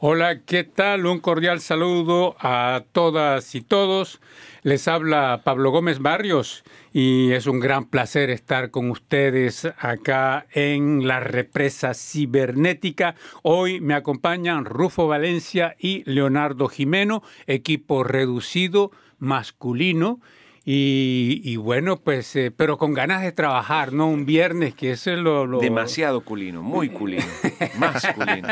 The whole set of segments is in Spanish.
Hola, ¿qué tal? Un cordial saludo a todas y todos. Les habla Pablo Gómez Barrios y es un gran placer estar con ustedes acá en la represa cibernética. Hoy me acompañan Rufo Valencia y Leonardo Jimeno, equipo reducido masculino y, bueno, pues, eh, pero con ganas de trabajar, ¿no? Un viernes, que eso es lo... Demasiado culino, muy culino, masculino.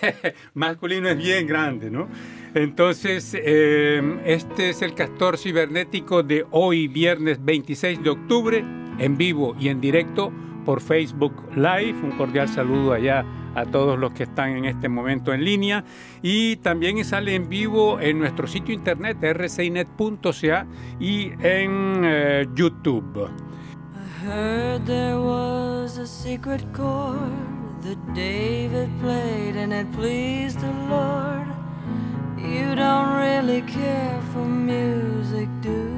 masculino es bien grande, ¿no? Entonces, eh, este es el castor cibernético de hoy, viernes 26 de octubre, en vivo y en directo por Facebook Live. Un cordial saludo allá a todos los que están en este momento en línea. Y también sale en vivo en nuestro sitio internet rcinet.ca y en eh, YouTube. Heard there was a secret chord that David played and it pleased the Lord. You don't really care for music, do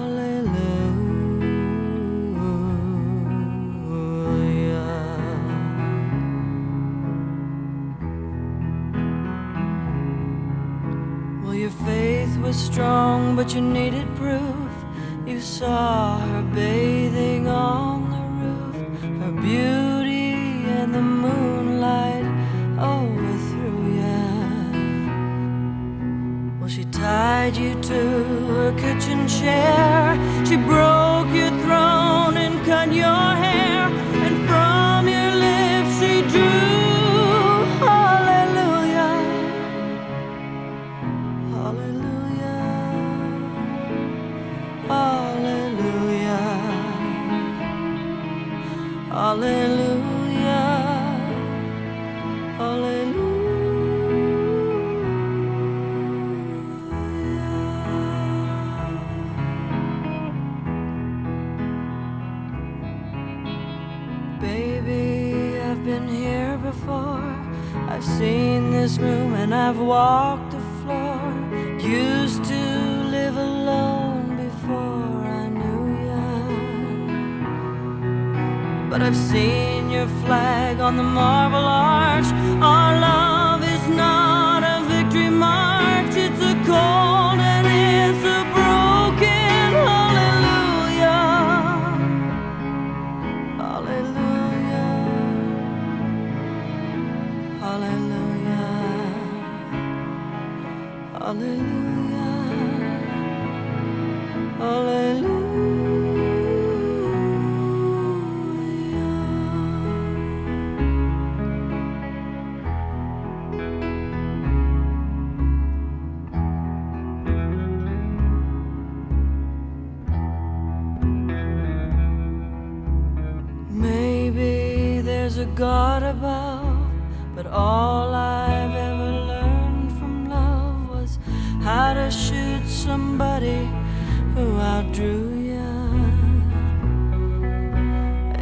Well, your faith was strong, but you needed proof. You saw her bathing on the roof, her beauty and the moonlight overthrew ya. Well, she tied you to her kitchen chair. She broke your throne and cut your hair, I've walked the floor. Used to live alone before I knew ya. But I've seen your flag on the marble arch. Our love is not God above, but all I've ever learned from love was how to shoot somebody who outdrew ya.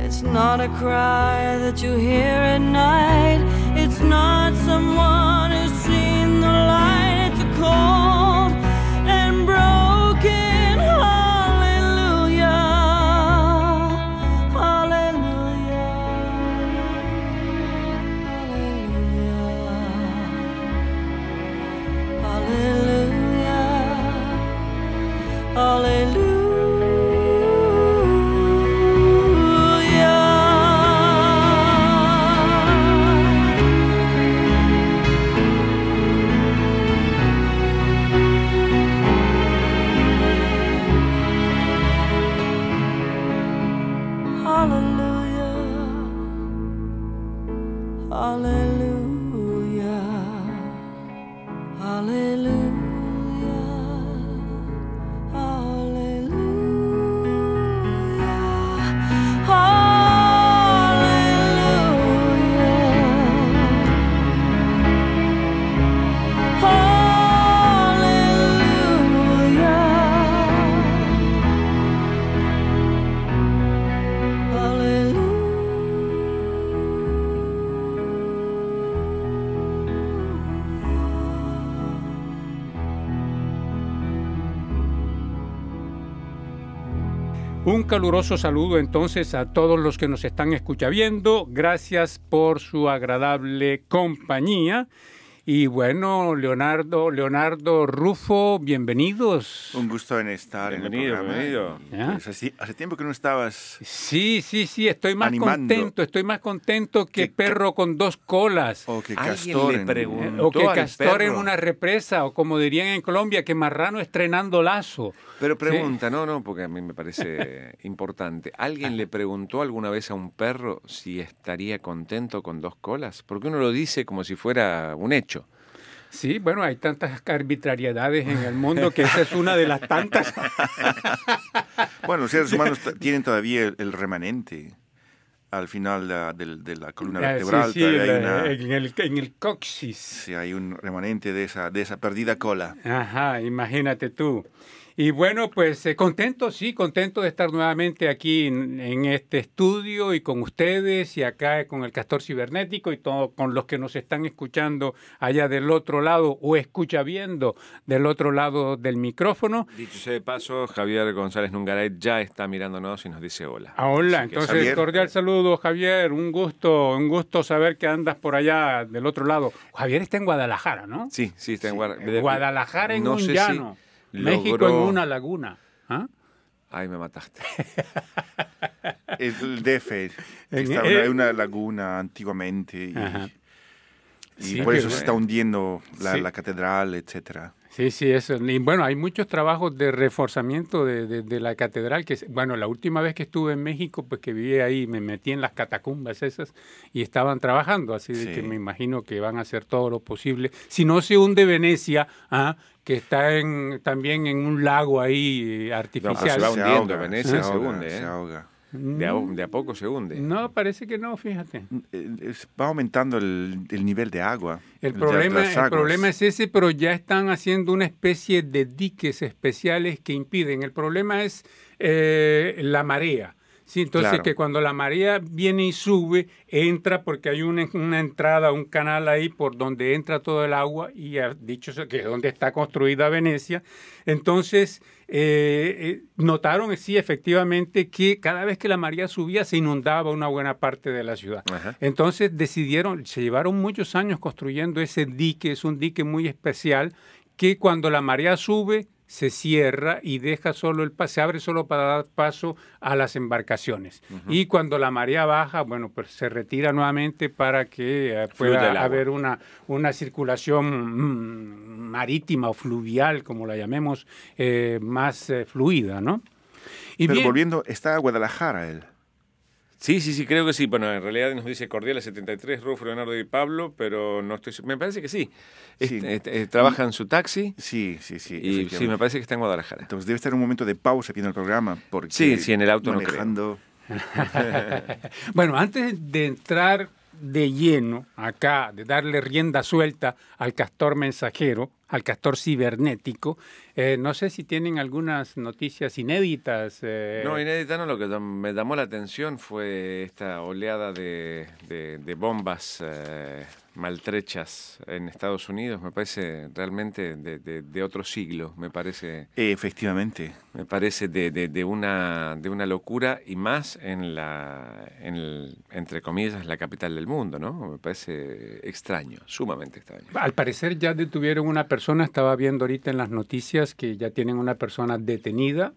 It's not a cry that you hear at night, it's not someone who's seen the light, it's a cold Un caluroso saludo entonces a todos los que nos están escuchando. Gracias por su agradable compañía. Y bueno, Leonardo, Leonardo Rufo, bienvenidos. Un gusto en estar bienvenido, en el Bienvenido, pues hace, hace, tiempo que no estabas. Sí, sí, sí, estoy más animando. contento, estoy más contento que, que perro con dos colas. O que castor, en, o que castor en una represa, o como dirían en Colombia, que marrano estrenando lazo. Pero pregunta, ¿Sí? no, no, porque a mí me parece importante. ¿Alguien le preguntó alguna vez a un perro si estaría contento con dos colas? Porque uno lo dice como si fuera un hecho. Sí, bueno, hay tantas arbitrariedades en el mundo que esa es una de las tantas. bueno, los seres humanos tienen todavía el, el remanente al final de, de, de la columna vertebral. Sí, una, en, el, en el coxis. Sí, hay un remanente de esa, de esa perdida cola. Ajá, imagínate tú. Y bueno, pues eh, contento, sí, contento de estar nuevamente aquí en, en, este estudio y con ustedes y acá con el Castor Cibernético y todo, con los que nos están escuchando allá del otro lado o escucha viendo del otro lado del micrófono. Dicho sea de paso, Javier González Nungaray ya está mirándonos y nos dice hola. Ah, hola, entonces Javier, cordial saludo Javier, un gusto, un gusto saber que andas por allá del otro lado. Javier está en Guadalajara, ¿no? Sí, sí, está en Guadalajara. Guadalajara en no un llano. Si México logró... en una laguna. ¿Ah? Ay, me mataste. el DF, está una, una, laguna antiguamente y, y sí, por eso se está hundiendo la, sí. la catedral, etcétera. Sí, sí, eso. Y bueno, hay muchos trabajos de reforzamiento de, de, de, la catedral. que Bueno, la última vez que estuve en México, pues que viví ahí, me metí en las catacumbas esas y estaban trabajando. Así sí. que me imagino que van a hacer todo lo posible. Si no se hunde Venecia, ¿ah? que está en, también en un lago ahí artificial. No, se va hundiendo, se ahoga, Venecia se, hunde. ¿eh? Se ahoga. De a, de a, poco se hunde. No, parece que no, fíjate. Va aumentando el, el nivel de agua. El, problema, el problema es ese, pero ya están haciendo una especie de diques especiales que impiden. El problema es eh, la marea. Sí, entonces claro. que cuando la marea viene y sube, entra porque hay una, una, entrada, un canal ahí por donde entra todo el agua y ha dicho que es donde está construida Venecia. Entonces eh, eh, notaron, sí, efectivamente, que cada vez que la marea subía se inundaba una buena parte de la ciudad. Ajá. Entonces decidieron, se llevaron muchos años construyendo ese dique, es un dique muy especial que cuando la marea sube se cierra y deja solo el se abre solo para dar paso a las embarcaciones. Uh -huh. Y cuando la marea baja, bueno, pues se retira nuevamente para que eh, pueda haber una, una circulación mmm, marítima o fluvial, como la llamemos, eh, más eh, fluida, ¿no? Y Pero bien, volviendo, está Guadalajara él. Sí, sí, sí, creo que sí. Bueno, en realidad nos dice Cordiales 73, Rufo, Leonardo y Pablo, pero no estoy Me parece que sí. sí. Este, este, trabaja en su taxi. Sí, sí, sí. Y sí, me parece que está en Guadalajara. Entonces debe estar un momento de pausa viendo el programa. Porque sí, sí, en el auto manejando... no creo. bueno, antes de entrar de lleno acá, de darle rienda suelta al castor mensajero, al castor cibernético. Eh, no sé si tienen algunas noticias inéditas. Eh... No, inédita no. Lo que me llamó la atención fue esta oleada de bombas eh, maltrechas en Estados Unidos. Me parece realmente de, de otro siglo. Me parece. Efectivamente. Me parece de, una, de una locura y más en la, en el, entre comillas, la capital del mundo, ¿no? Me parece extraño, sumamente extraño. Al parecer ya detuvieron una persona, estaba viendo ahorita en las noticias que ya tienen una persona detenida,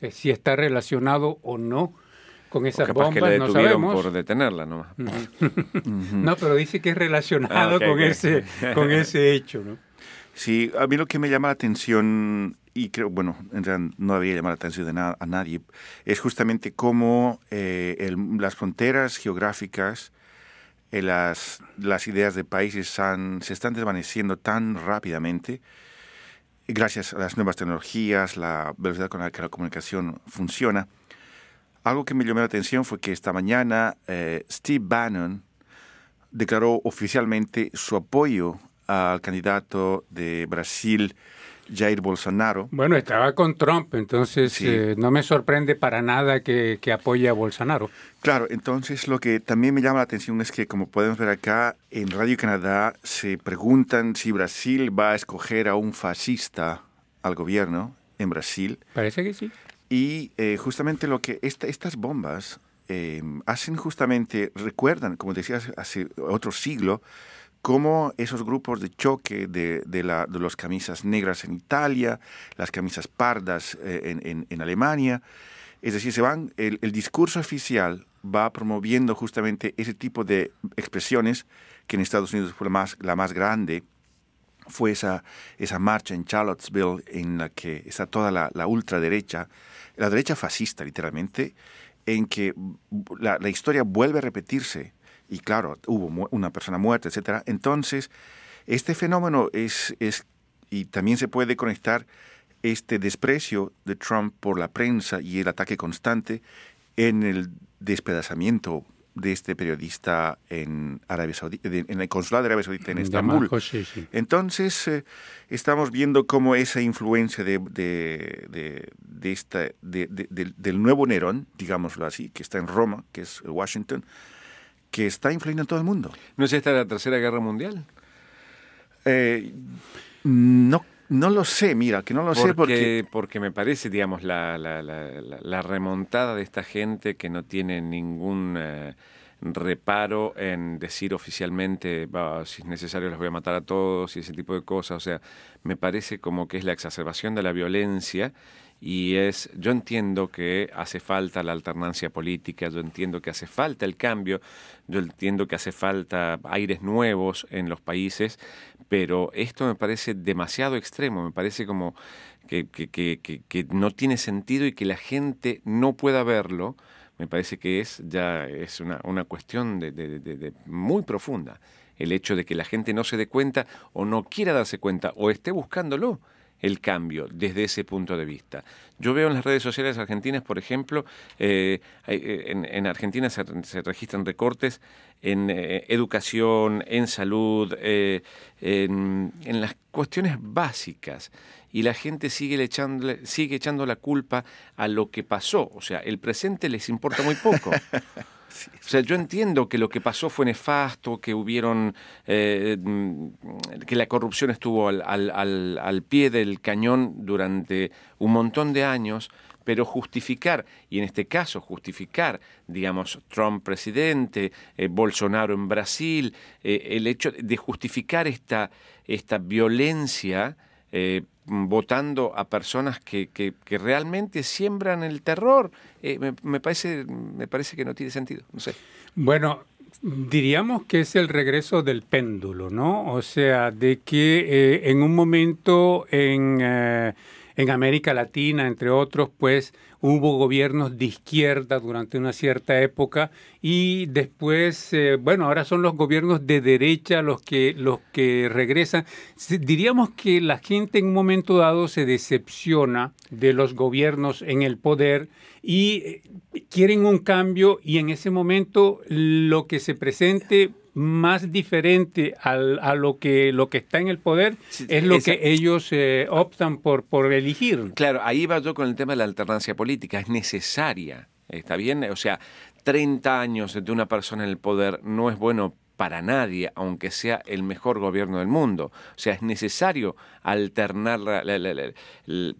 eh, si está relacionado o no con esas capaz bombas, que le no detuvieron sabemos. por detenerla nomás. Uh -huh. no, pero dice que es relacionado ah, okay, con, okay. Ese, con ese hecho, ¿no? Sí, a mí lo que me llama la atención, y creo, bueno, en realidad no debería llamar la atención de na a nadie, es justamente cómo eh, el, las fronteras geográficas, eh, las, las ideas de países han, se están desvaneciendo tan rápidamente gracias a las nuevas tecnologías, la velocidad con la que la comunicación funciona. Algo que me llamó la atención fue que esta mañana eh, Steve Bannon declaró oficialmente su apoyo al candidato de Brasil, Jair Bolsonaro. Bueno, estaba con Trump, entonces sí. eh, no me sorprende para nada que, que, apoye a Bolsonaro. Claro, entonces lo que también me llama la atención es que, como podemos ver acá, en Radio Canadá se preguntan si Brasil va a escoger a un fascista al gobierno en Brasil. Parece que sí. Y eh, justamente lo que estas bombas hacen justamente, recuerdan, como decías, hace otro siglo, cómo esos grupos de choque de, de, la, de las camisas negras en Italia, las camisas pardas en, en, en, Alemania, es decir, se van, el, el, discurso oficial va promoviendo justamente ese tipo de expresiones que en Estados Unidos fue la más, la más grande, fue esa, esa marcha en Charlottesville en la que está toda la, la ultraderecha, la derecha fascista literalmente, en que la, historia vuelve a repetirse y claro, hubo una persona muerta, etcétera. Entonces, este fenómeno es, es, y también se puede conectar este desprecio de Trump por la prensa y el ataque constante en el despedazamiento de este periodista en Arabia Saudita, en el consulado de Arabia Saudita en Estambul. Entonces, eh, estamos viendo cómo esa influencia de, de, de, esta, del nuevo Nerón, digámoslo así, que está en Roma, que es Washington, que está influyendo en todo el mundo. ¿No es esta la Tercera Guerra Mundial? Eh, no, no lo sé, mira, que no lo sé porque... Porque me parece, digamos, la, la, la, remontada de esta gente que no tiene ningún... Eh, reparo en decir oficialmente, si es necesario los voy a matar a todos y ese tipo de cosas. O sea, me parece como que es la exacerbación de la violencia y es, yo entiendo que hace falta la alternancia política, yo entiendo que hace falta el cambio, yo entiendo que hace falta aires nuevos en los países, pero esto me parece demasiado extremo, me parece como que, que, que, que no tiene sentido y que la gente no pueda verlo, me parece que es ya es una, una cuestión de, de, de, muy profunda. El hecho de que la gente no se dé cuenta o no quiera darse cuenta o esté buscándolo el cambio desde ese punto de vista. Yo veo en las redes sociales argentinas, por ejemplo, eh, eh, en, Argentina se, registran recortes en eh, educación, en salud, en, en, las cuestiones básicas. Y la gente sigue, echando, sigue echando la culpa a lo que pasó. O sea, el presente les importa muy poco. O sea, yo entiendo que lo que pasó fue nefasto, que hubieron, eh, que la corrupción estuvo al, al, al, pie del cañón durante un montón de años, pero justificar, y en este caso justificar, digamos, Trump presidente, eh, Bolsonaro en Brasil, eh, el hecho de justificar esta, esta violencia, votando a personas que, que, realmente siembran el terror, eh, me, parece, me parece que no tiene sentido. No sé. Bueno, diríamos que es el regreso del péndulo, ¿no? O sea, de que eh, en un momento en, eh, en América Latina, entre otros, pues hubo gobiernos de izquierda durante una cierta época y después, eh, bueno, ahora son los gobiernos de derecha los que, los que regresan. Diríamos que la gente en un momento dado se decepciona de los gobiernos en el poder y eh, quieren un cambio y en ese momento lo que se presente más diferente al, a lo que, lo que está en el poder es lo que ellos eh, optan por, por elegir. Claro, ahí va yo con el tema de la alternancia política. Es necesaria, ¿está bien? O sea, 30 años de una persona en el poder no es bueno para nadie, aunque sea el mejor gobierno del mundo. O sea, es necesario alternar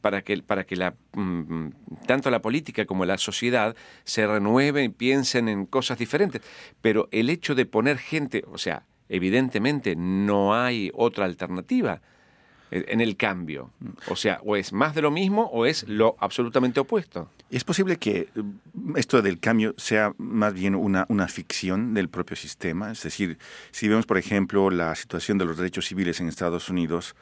para que, para que la, mm, tanto la política como la sociedad se renueven y piensen en cosas diferentes. Pero el hecho de poner gente, o sea, evidentemente no hay otra alternativa en el cambio. O sea, o es más de lo mismo o es lo absolutamente opuesto. Es posible que mm, esto del cambio sea más bien una, una ficción del propio sistema. Es decir, si vemos, por ejemplo, la situación de los derechos civiles en Estados Unidos,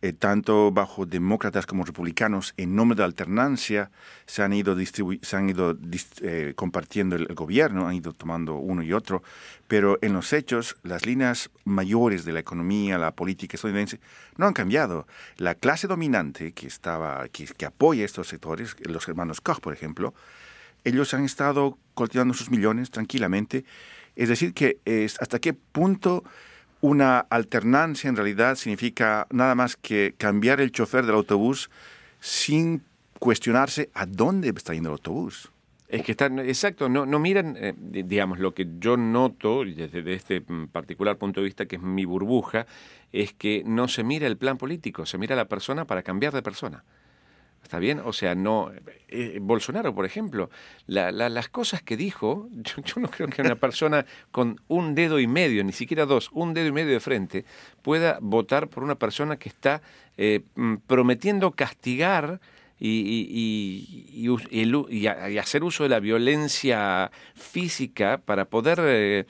eh, tanto bajo demócratas como republicanos, en nombre de alternancia, se han ido, se han ido eh, compartiendo el, gobierno, han ido tomando uno y otro, pero en los hechos, las líneas mayores de la economía, la política estadounidense, no han cambiado. La clase dominante que, estaba, que, que apoya estos sectores, los hermanos Koch, por ejemplo, ellos han estado cultivando sus millones tranquilamente. Es decir, que es, hasta qué punto una alternancia en realidad significa nada más que cambiar el chofer del autobús sin cuestionarse a dónde está yendo el autobús. Es que están, exacto, no, no miran, eh, digamos, lo que yo noto desde este mm, particular punto de vista, que es mi burbuja, es que no se mira el plan político, se mira la persona para cambiar de persona. ¿Está bien? O sea, no. eh, Bolsonaro, por ejemplo, la- la- las cosas que dijo, yo, no creo que una persona con un dedo y medio, ni siquiera dos, un dedo y medio de frente, pueda votar por una persona que está eh, mm, prometiendo castigar y, y- y- y hacer uso de la violencia física para poder eh,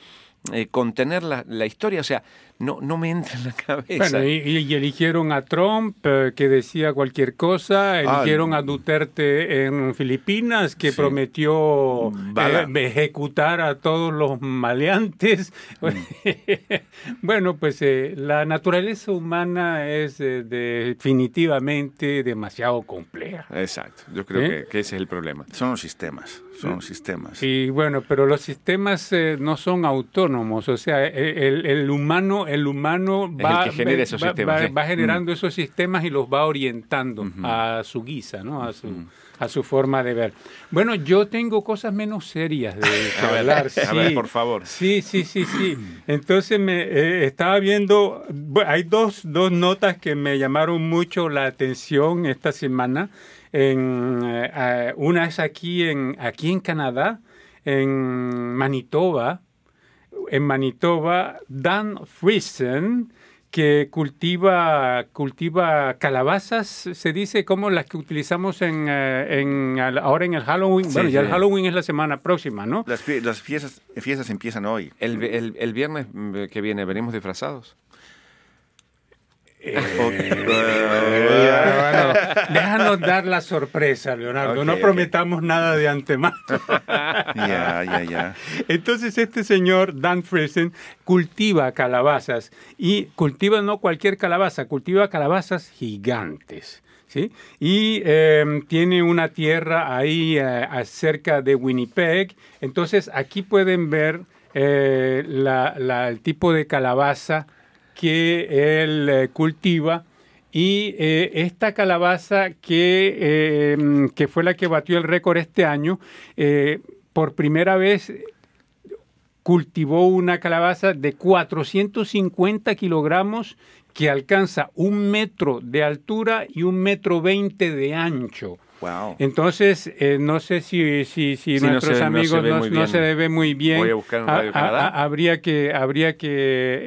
eh, contener la, la historia. O sea, no, no me entra en la cabeza. Bueno, y, y eligieron a Trump, eh, que decía cualquier cosa, eligieron a Duterte en Filipinas, que Sí. prometió eh, ejecutar a todos los maleantes. bueno, pues eh, la naturaleza humana es eh, definitivamente demasiado compleja. Exacto, yo creo ¿Eh? que, que ese es el problema. Son los sistemas, son los sistemas. Y bueno, pero los sistemas eh, no son autónomos, o sea, e- el, el humano, el humano va, el que genera esos va- sistemas, va- sí. va generando esos sistemas y los va orientando a su guisa, ¿no? A su, a su forma de ver. Bueno, yo tengo cosas menos serias de A ver, hablar. a ver, sí. por favor. Sí, sí, sí, sí. Entonces me eh, estaba viendo, bu- hay dos, dos notas que me llamaron mucho la atención esta semana. En, eh, una es aquí en, aquí en Canadá, en Manitoba. En Manitoba, Dan Friesen, que cultiva, cultiva calabazas, se dice como las que utilizamos en, eh, en ahora en el Halloween. Sí, bueno, ya el. Halloween es la semana próxima, ¿no? Las, las fiestas, fiestas empiezan hoy. El, el- el viernes mm, que viene, ¿venimos disfrazados? Bueno, déjanos dar la sorpresa, Leonardo. No prometamos nada de antemano. Ya, ya, ya. Entonces este señor, Dan Friesen, cultiva calabazas y cultiva no cualquier calabaza, cultiva calabazas gigantes. ¿Sí? Y eh, tiene una tierra ahí eh, cerca de Winnipeg. Entonces aquí pueden ver eh, la- la- el tipo de calabaza que él eh, cultiva. Y eh, esta calabaza que, eh, que fue la que batió el récord este año, eh, por primera vez cultivó una calabaza de 450 kilogramos que alcanza un metro de altura y un metro veinte de ancho. Wow. Entonces, eh, no sé si, si, si Sí, no nuestros se- no se amigos ve no, se ve muy bien. Voy a buscar en Ha- Radio ha- Canadá. ha- habría que, habría que,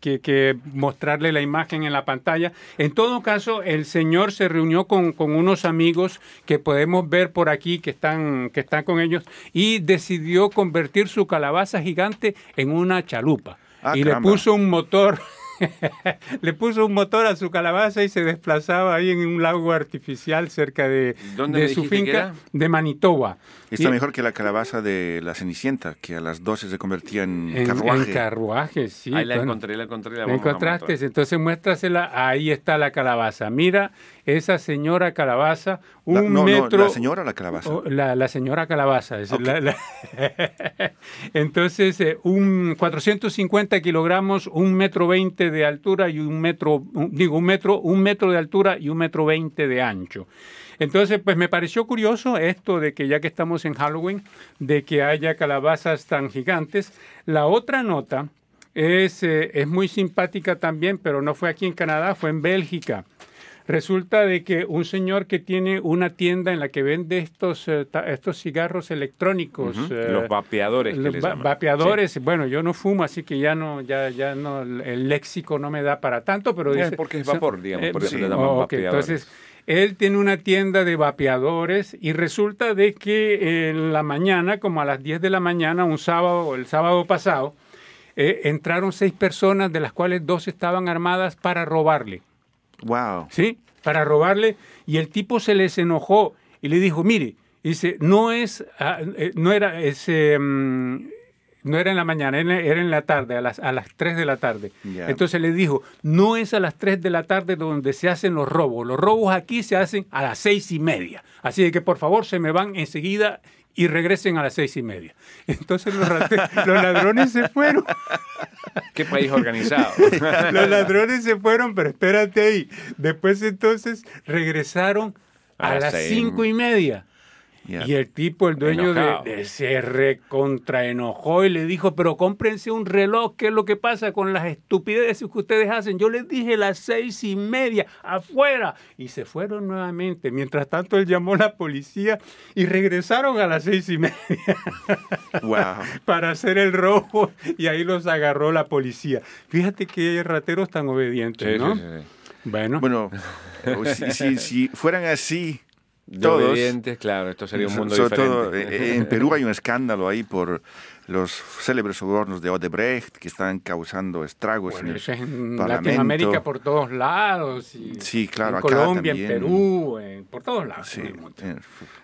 que, que mostrarle la imagen en la pantalla. En todo caso, el señor se reunió con, con unos amigos que podemos ver por aquí, que están, que están con ellos, y decidió convertir su calabaza gigante en una chalupa. Ah, y caramba. le puso un motor. le puso un motor a su calabaza y se desplazaba ahí en un lago artificial cerca de, ¿Dónde de me su finca de Manitoba. Está Y- mejor que la calabaza de la Cenicienta, que a las 12 se convertía en, en, carruaje. en carruaje, sí. Ahí la bueno. encontré, la encontré. La ¿La encontraste? Entonces muéstrasela. Ahí está la calabaza. Mira esa señora calabaza, un La- no, no, metro. la señora la calabaza. Oh, la, la señora calabaza. es la- Entonces, eh, un 450 kilogramos, un metro veinte de altura y un metro, un- digo, un metro, un metro de altura y un metro veinte de ancho. Entonces, pues me pareció curioso esto de que ya que estamos en Halloween, de que haya calabazas tan gigantes. La otra nota es, eh, es muy simpática también, pero no fue aquí en Canadá, fue en Bélgica. Resulta de que un señor que tiene una tienda en la que vende estos, eh, estos cigarros electrónicos. Eh, Los vapeadores que los le va- llaman. vapeadores, bueno, yo no fumo, así que ya no, ya, ya no, el léxico no me da para tanto, pero Eh, dice- porque es vapor, digamos, por eso le llaman vapeadores. Entonces, él tiene una tienda de vapeadores y resulta de que en la mañana, como a las 10 de la mañana, un sábado, el sábado pasado, eh, entraron seis personas, de las cuales dos estaban armadas para robarle. Wow. ¿sí? Para robarle y el tipo se les enojó y le dijo, mire, dice, no es, ah, eh, no era ese, mm, no era en la mañana, era en la tarde, a las, a las 3 de la tarde. Entonces le dijo, no es a las 3 de la tarde donde se hacen los robos, los robos aquí se hacen a las seis y media. Así que por favor se me van enseguida y regresen a las seis y media. Entonces los, los ladrones se fueron. ¿Qué país organizado? Los ladrones se fueron, pero espérate ahí. Después entonces regresaron a, A las las seis. cinco y media. Yeah. Y el tipo, el dueño de, de se recontraenojó y le dijo, pero cómprense un reloj, ¿qué es lo que pasa con las estupideces que ustedes hacen? Yo les dije las seis y media, afuera. Y se fueron nuevamente. Mientras tanto, él llamó a la policía y regresaron a las seis y media Wow. para hacer el robo y ahí los agarró la policía. Fíjate que rateros tan obedientes, Sí, ¿no? sí, sí, sí. Bueno, Bueno, si, si- si fueran así todos, obedientes, claro, esto sería un mundo sobre diferente. todo, eh, en Perú hay un escándalo ahí por los célebres sobornos de Odebrecht que están causando estragos bueno, en el eso es en Parlamento. Latinoamérica por todos lados. y Sí, claro, En acá Colombia, también. en Perú, en- por todos lados. Sí, en el mundo. eh,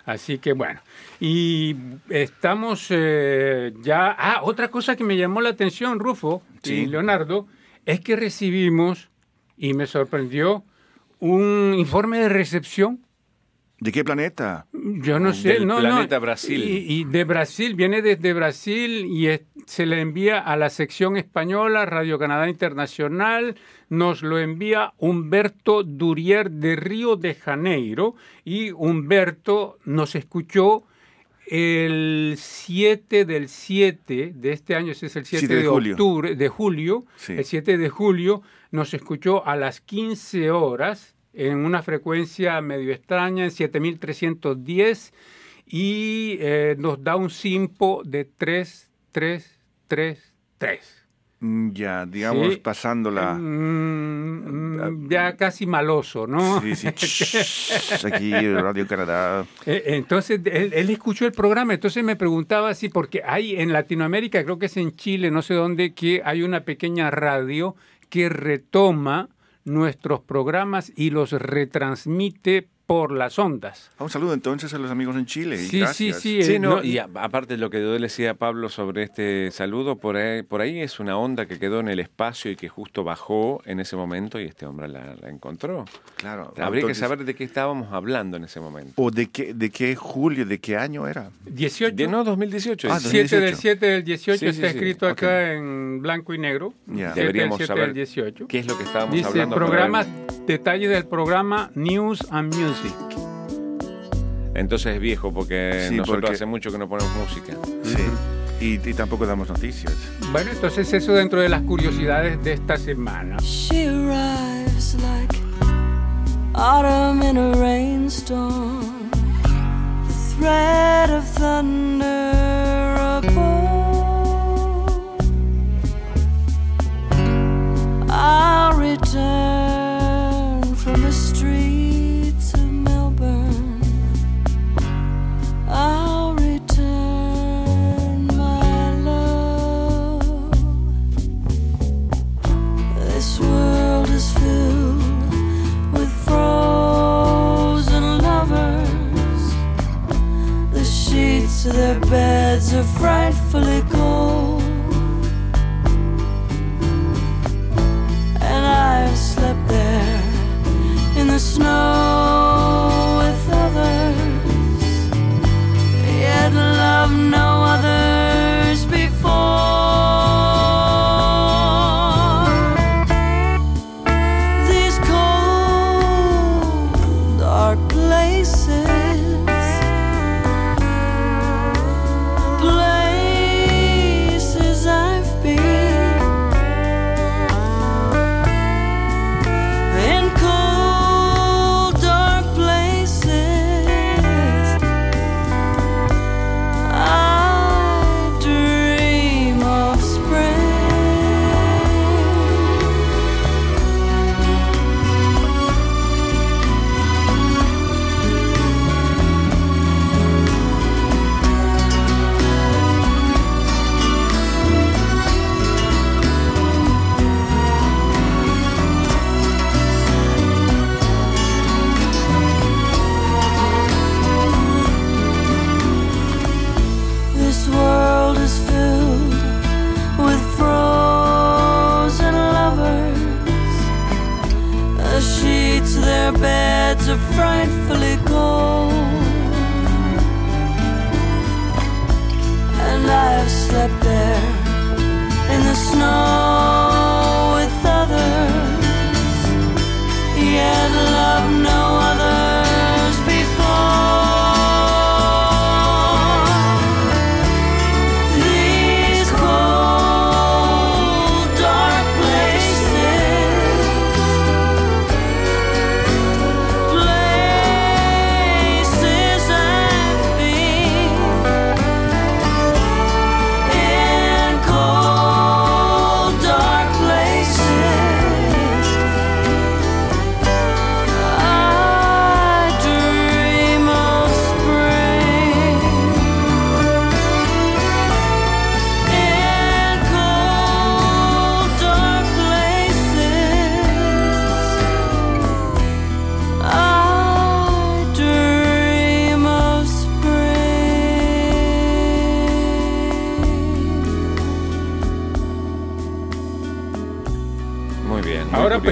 Así que bueno, y estamos eh, ya... Ah, otra cosa que me llamó la atención, Rufo y Sí. Leonardo, es que recibimos, y me sorprendió, un informe de recepción ¿De qué planeta? Yo no sé, Del no, planeta no. Brasil. Y, y de Brasil, viene desde Brasil y es- se le envía a la sección española, Radio Canadá Internacional, nos lo envía Humberto Durier de Río de Janeiro y Humberto nos escuchó el 7 del 7 de este año, ese es el 7, 7 de de, julio. octubre, de julio, Sí. el 7 de julio nos escuchó a las 15 horas en una frecuencia medio extraña, en 7310, y eh, nos da un simpo de 3333. Mm, Ya, digamos, Sí. pasando la... Mm, mm, ya casi maloso, ¿no? Sí, sí, ch- aquí Radio Canadá. Eh, Entonces, él, él escuchó el programa, entonces me preguntaba si, porque hay en Latinoamérica, creo que es en Chile, no sé dónde, que hay una pequeña radio que retoma nuestros programas y los retransmite por las ondas. Ah, Un saludo entonces a los amigos en Chile. y Sí, gracias. sí, sí. Sí, eh, no, no- y a- aparte de lo que yo le decía a Pablo sobre este saludo, por ahí, por ahí es una onda que quedó en el espacio y que justo bajó en ese momento y este hombre la, la encontró. Claro. Habría entonces- que saber de qué estábamos hablando en ese momento. ¿O de qué, de qué julio, de qué año era? 18. De, no, 2018. Ah, es- 7 del 2018. 7 del 18 Sí, está sí. escrito acá en blanco y negro. Ya. 7 Deberíamos del 7 saber del 18. ¿Qué es lo que estábamos Dice hablando? para programa, ver. detalles del programa News and Music. Entonces es viejo porque Sí, nosotros porque- hace mucho que no ponemos música. Sí. Y, y tampoco damos noticias. Bueno, entonces eso dentro de las curiosidades de esta semana. She arrives like autumn in a rainstorm, the thread of thunder above. I'll return are frightfully cold. And I've slept there in the snow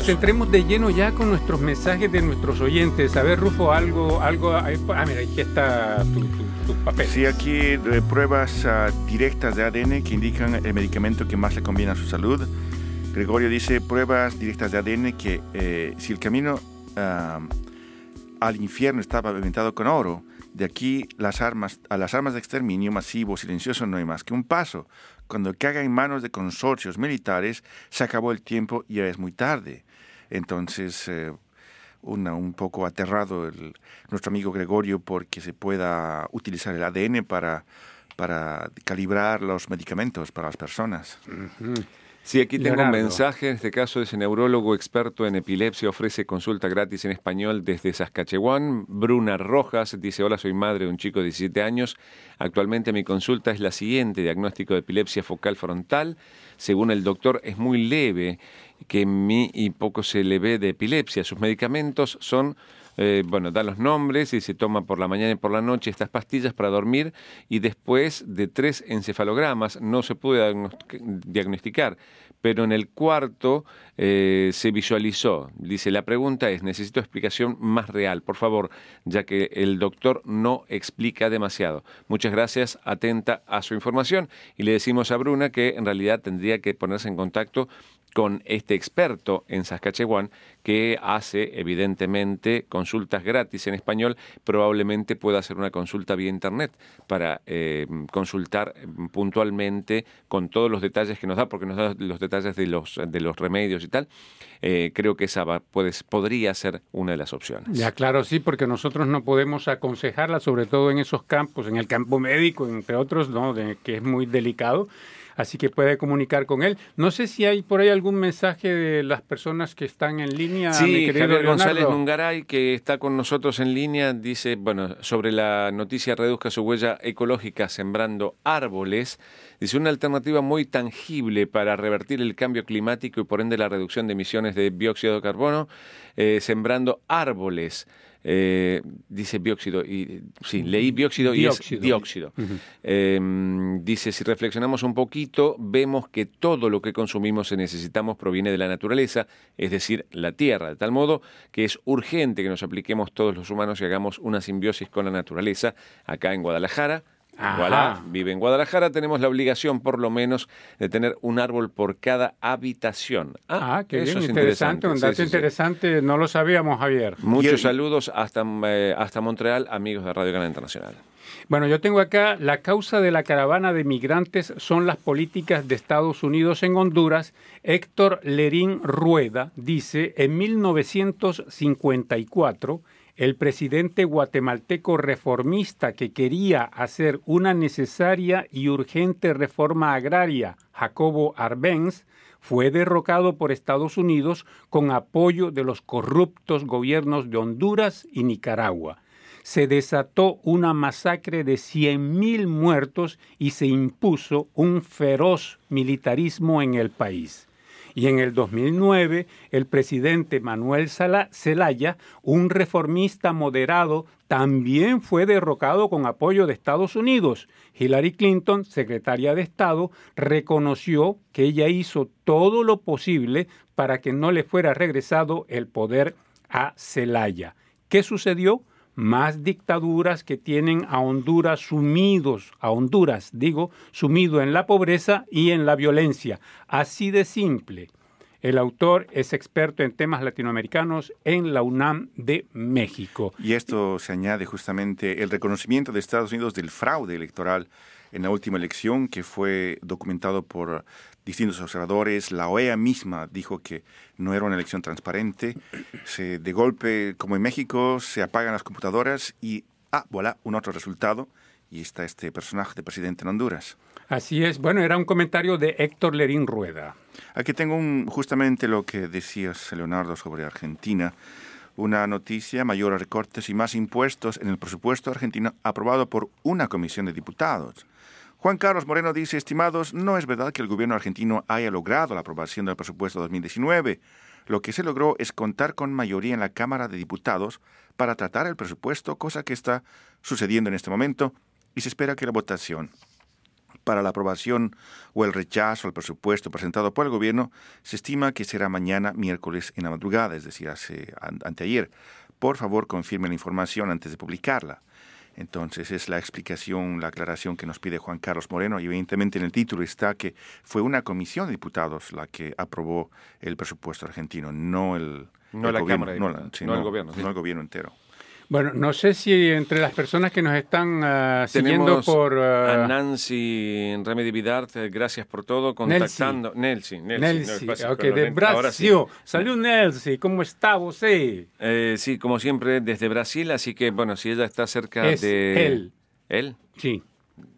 pues entremos de lleno ya con nuestros mensajes de nuestros oyentes. A ver, Rufo, algo, algo. Ah, mira, aquí está tu, papel. Sí, aquí eh, pruebas ah, directas de ADN que indican el medicamento que más le conviene a su salud. Gregorio dice pruebas directas de ADN que eh, si el camino ah, al infierno estaba pavimentado con oro, de aquí las armas, a las armas de exterminio masivo silencioso no hay más que un paso. Cuando caiga en manos de consorcios militares, se acabó el tiempo y ya es muy tarde. Entonces, eh, una, un poco aterrado el, nuestro amigo Gregorio porque se pueda utilizar el ADN para, para calibrar los medicamentos para las personas. Sí, aquí tengo un mensaje. En este caso, ese neurólogo experto en epilepsia ofrece consulta gratis en español desde Saskatchewan. Bruna Rojas dice: Hola, soy madre de un chico de 17 años. Actualmente mi consulta es la siguiente: diagnóstico de epilepsia focal frontal. Según el doctor, es muy leve, que mí y poco se le ve de epilepsia. Sus medicamentos son eh, bueno, da los nombres y se toma por la mañana y por la noche estas pastillas para dormir y después de tres encefalogramas no se puede diagnosticar, pero en el cuarto eh, se visualizó. Dice, la pregunta es, necesito explicación más real, por favor, ya que el doctor no explica demasiado. Muchas gracias, atenta a su información y le decimos a Bruna que en realidad tendría que ponerse en contacto con este experto en Saskatchewan que hace evidentemente consultas gratis en español, probablemente pueda hacer una consulta vía internet para eh, consultar puntualmente con todos los detalles que nos da, porque nos da los detalles de los, de los remedios y tal. Eh, creo que esa podría ser una de las opciones. Ya, claro, sí, porque nosotros no podemos aconsejarla, sobre todo en esos campos, en el campo médico, entre otros, ¿no? que es muy delicado así que puede comunicar con él. No sé si hay por ahí algún mensaje de las personas que están en línea. Sí, Javier González Nungaray, que está con nosotros en línea, dice, bueno, sobre la noticia reduzca su huella ecológica sembrando árboles. Dice, una alternativa muy tangible para revertir el cambio climático y por ende la reducción de emisiones de dióxido de carbono, eh, sembrando árboles. Eh, dice dióxido, y, sí, leí dióxido y es dióxido. Em, dice, si reflexionamos un poquito, vemos que todo lo que consumimos y necesitamos proviene de la naturaleza, es decir, la tierra, de tal modo que es urgente que nos apliquemos todos los humanos y hagamos una simbiosis con la naturaleza. Acá en Guadalajara, vive en Guadalajara, tenemos la obligación por lo menos de tener un árbol por cada habitación. Ah, ah qué eso es interesante, un dato interesante, no lo sabíamos Javier. Muchos saludos hasta, eh, hasta Montreal, amigos de Radio Canal Internacional. Bueno, yo tengo acá, la causa de la caravana de migrantes son las políticas de Estados Unidos en Honduras. Héctor Lerín Rueda dice, en 1954, el presidente guatemalteco reformista que quería hacer una necesaria y urgente reforma agraria, Jacobo Arbenz, fue derrocado por Estados Unidos con apoyo de los corruptos gobiernos de Honduras y Nicaragua. Se desató una masacre de 100.000 muertos y se impuso un feroz militarismo en el país. Y en el 2009, el presidente Manuel Zelaya, un reformista moderado, también fue derrocado con apoyo de Estados Unidos. Hillary Clinton, secretaria de Estado, reconoció que ella hizo todo lo posible para que no le fuera regresado el poder a Zelaya. ¿Qué sucedió? Más dictaduras que tienen a Honduras sumidos, a Honduras, digo, sumido en la pobreza y en la violencia. Así de simple. El autor es experto en temas latinoamericanos en la UNAM de México. Y esto se añade justamente el reconocimiento de Estados Unidos del fraude electoral en la última elección que fue documentado por distintos observadores. La OEA misma dijo que no era una elección transparente. Se, de golpe, como en México, se apagan las computadoras y, ah, voilà, un otro resultado. Y está este personaje de presidente en Honduras. Así es. Bueno, era un comentario de Héctor Lerín Rueda. Aquí tengo un, justamente lo que decías, Leonardo, sobre Argentina. Una noticia, mayores recortes y más impuestos en el presupuesto argentino aprobado por una comisión de diputados. Juan Carlos Moreno dice, estimados, no es verdad que el gobierno argentino haya logrado la aprobación del presupuesto 2019. Lo que se logró es contar con mayoría en la Cámara de Diputados para tratar el presupuesto, cosa que está sucediendo en este momento, y se espera que la votación para la aprobación o el rechazo al presupuesto presentado por el gobierno se estima que será mañana miércoles en la madrugada, es decir, hace, anteayer. Por favor, confirme la información antes de publicarla. Entonces es la explicación, la aclaración que nos pide Juan Carlos Moreno y evidentemente en el título está que fue una comisión de diputados la que aprobó el presupuesto argentino, no el, no la gobierno, Cámara, no, no el gobierno, no el gobierno entero. Bueno, no sé si entre las personas que nos están uh, siguiendo por... Uh, a Nancy Remedy Vidart, eh, gracias por todo, contactando... Nelsi, Nelsi, perdón, de ahora sí. Brasil. Salud, Nelsi, ¿cómo está usted? Eh, sí, como siempre, desde Brasil, así que, bueno, si ella está cerca Es de... él. ¿Él? Sí.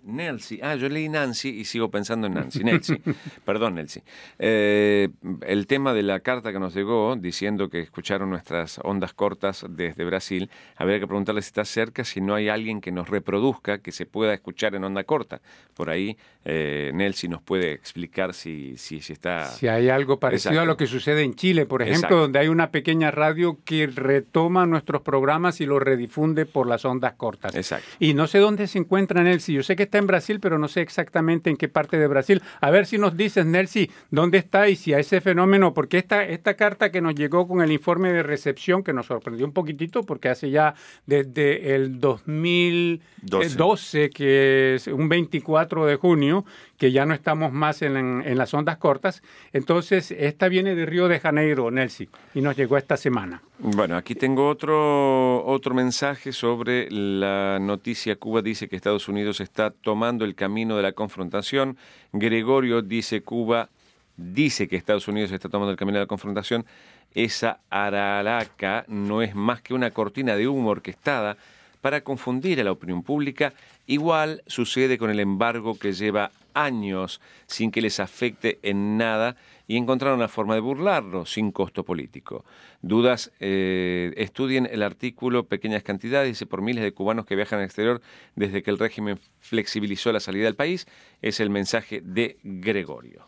Nelsi. Ah, yo leí Nancy y sigo pensando en Nancy. Nelsi. Perdón, Nelsi. Eh, el tema de la carta que nos llegó diciendo que escucharon nuestras ondas cortas desde Brasil, habría que preguntarle si está cerca, si no hay alguien que nos reproduzca, que se pueda escuchar en onda corta. Por ahí, eh, nos puede explicar si, si, si está... Si hay algo parecido Exacto. a lo que sucede en Chile, por ejemplo, Exacto. donde hay una pequeña radio que retoma nuestros programas y los redifunde por las ondas cortas. Exacto. Y no sé dónde se encuentra Nelsi. Yo sé que está en Brasil, pero no sé exactamente en qué parte de Brasil. A ver si nos dices, Nelsi, dónde está y si a ese fenómeno, porque esta, esta carta que nos llegó con el informe de recepción, que nos sorprendió un poquitito, porque hace ya desde el 2012, que es un 24 de junio, que ya no estamos más en, en las ondas cortas. Entonces, esta viene de Río de Janeiro, Nelsi, y nos llegó esta semana. Bueno, aquí tengo otro, otro mensaje sobre la noticia. Cuba dice que Estados Unidos está tomando el camino de la confrontación. Gregorio dice Cuba dice que Estados Unidos está tomando el camino de la confrontación. Esa araraca no es más que una cortina de humo orquestada para confundir a la opinión pública. Igual sucede con el embargo que lleva años sin que les afecte en nada y encontraron una forma de burlarlo sin costo político. Dudas, eh, estudien el artículo Pequeñas cantidades, dice por miles de cubanos que viajan al exterior desde que el régimen flexibilizó la salida del país. Es el mensaje de Gregorio.